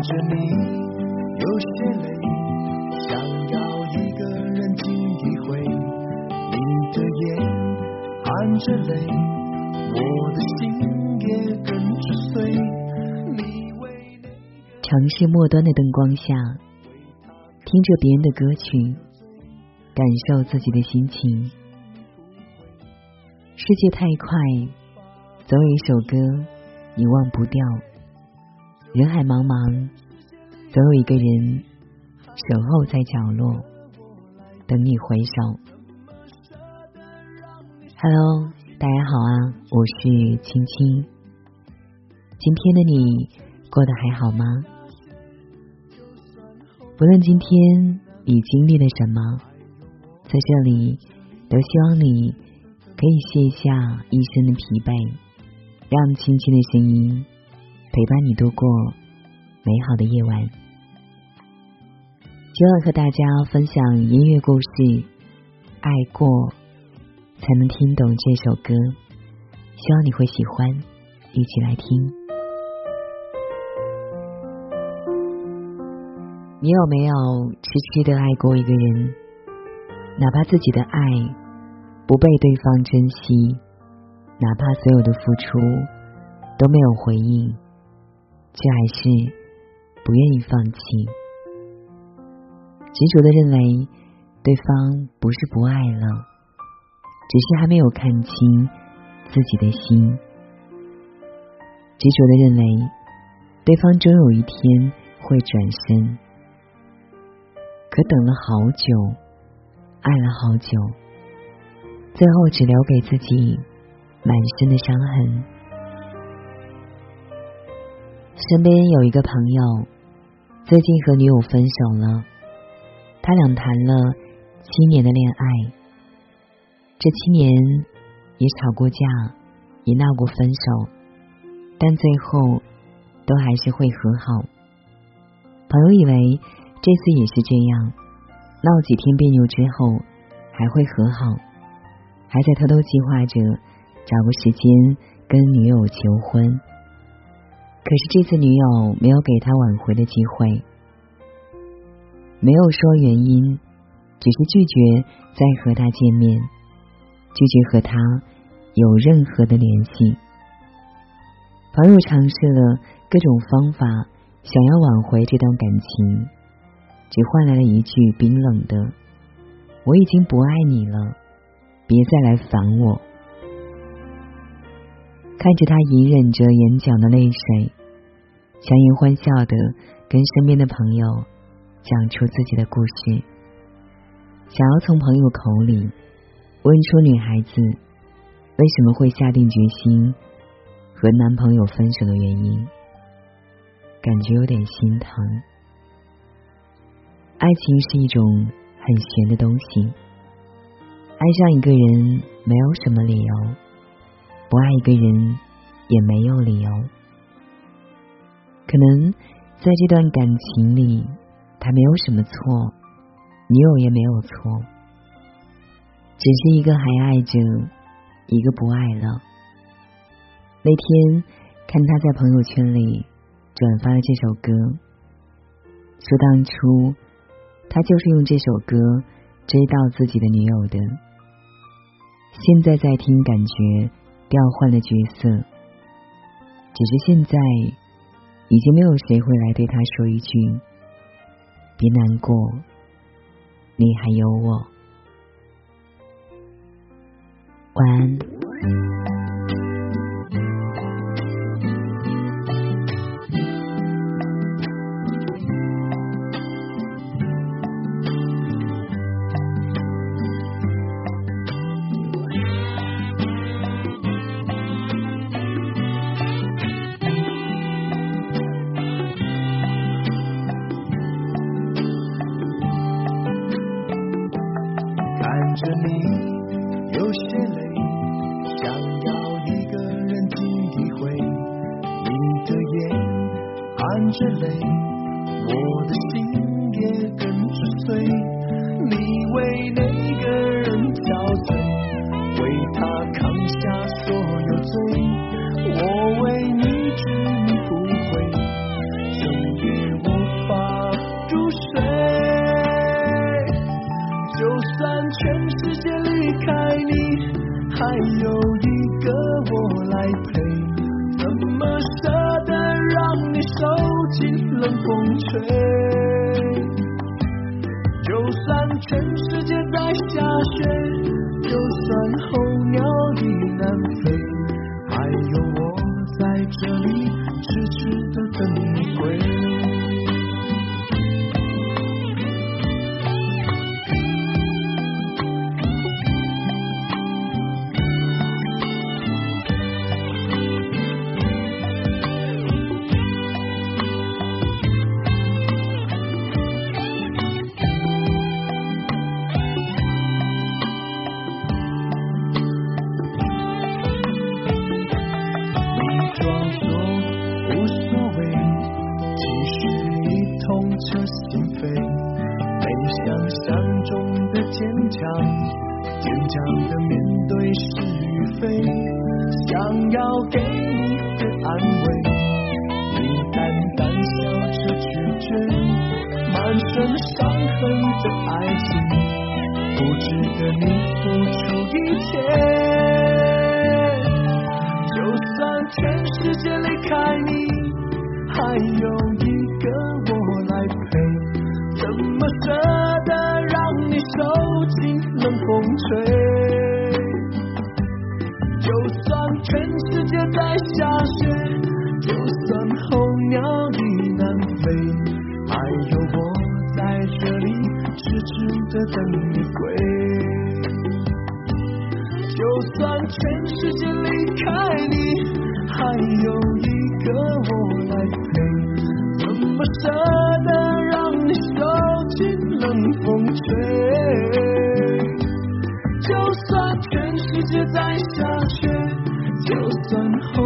看着你有些累，想要一个人静一会。你的眼含着泪，我的心也跟着碎。你为城市末端的灯光下，听着别人的歌曲，感受自己的心情。世界太快，总有一首歌你忘不掉。人海茫茫，总有一个人守候在角落，等你回首。Hello，大家好啊，我是青青。今天的你过得还好吗？不论今天你经历了什么，在这里都希望你可以卸下一身的疲惫，让轻轻的声音陪伴你度过美好的夜晚。今晚和大家分享音乐故事《爱过才能听懂这首歌》，希望你会喜欢，一起来听。你有没有痴痴的爱过一个人？哪怕自己的爱不被对方珍惜，哪怕所有的付出都没有回应，却还是不愿意放弃，执着的认为对方不是不爱了，只是还没有看清自己的心，执着的认为对方终有一天会转身。可等了好久，爱了好久，最后只留给自己满身的伤痕。身边有一个朋友，最近和女友分手了。他俩谈了七年的恋爱，这七年也吵过架，也闹过分手，但最后都还是会和好。朋友以为。这次也是这样，闹几天别扭之后还会和好，还在偷偷计划着找个时间跟女友求婚。可是这次女友没有给他挽回的机会，没有说原因，只是拒绝再和他见面，拒绝和他有任何的联系。朋友尝试了各种方法，想要挽回这段感情。只换来了一句冰冷的：“我已经不爱你了，别再来烦我。”看着他隐忍着眼角的泪水，强颜欢笑的跟身边的朋友讲出自己的故事，想要从朋友口里问出女孩子为什么会下定决心和男朋友分手的原因，感觉有点心疼。爱情是一种很玄的东西，爱上一个人没有什么理由，不爱一个人也没有理由。可能在这段感情里，他没有什么错，女友也没有错，只是一个还爱着，一个不爱了。那天看他在朋友圈里转发了这首歌，说当初。他就是用这首歌追到自己的女友的，现在在听，感觉调换了角色，只是现在已经没有谁会来对他说一句“别难过，你还有我”。晚安。着泪，我的心也跟着碎。你为那个人憔悴，为他冷风吹。就算全世界在下雪，就算候鸟已南飞，还有我在这里非，想要给你的安慰，你淡淡笑着拒绝，满身伤痕的爱情，不值得你付出一切。就算全世界离开你，还有一个我来陪，怎么舍得让你受尽冷风吹？就算全世界在下雪，就算候鸟已南飞，还有我在这里痴痴的等你归。就算全世界离开你，还有一个我来陪，怎么舍就算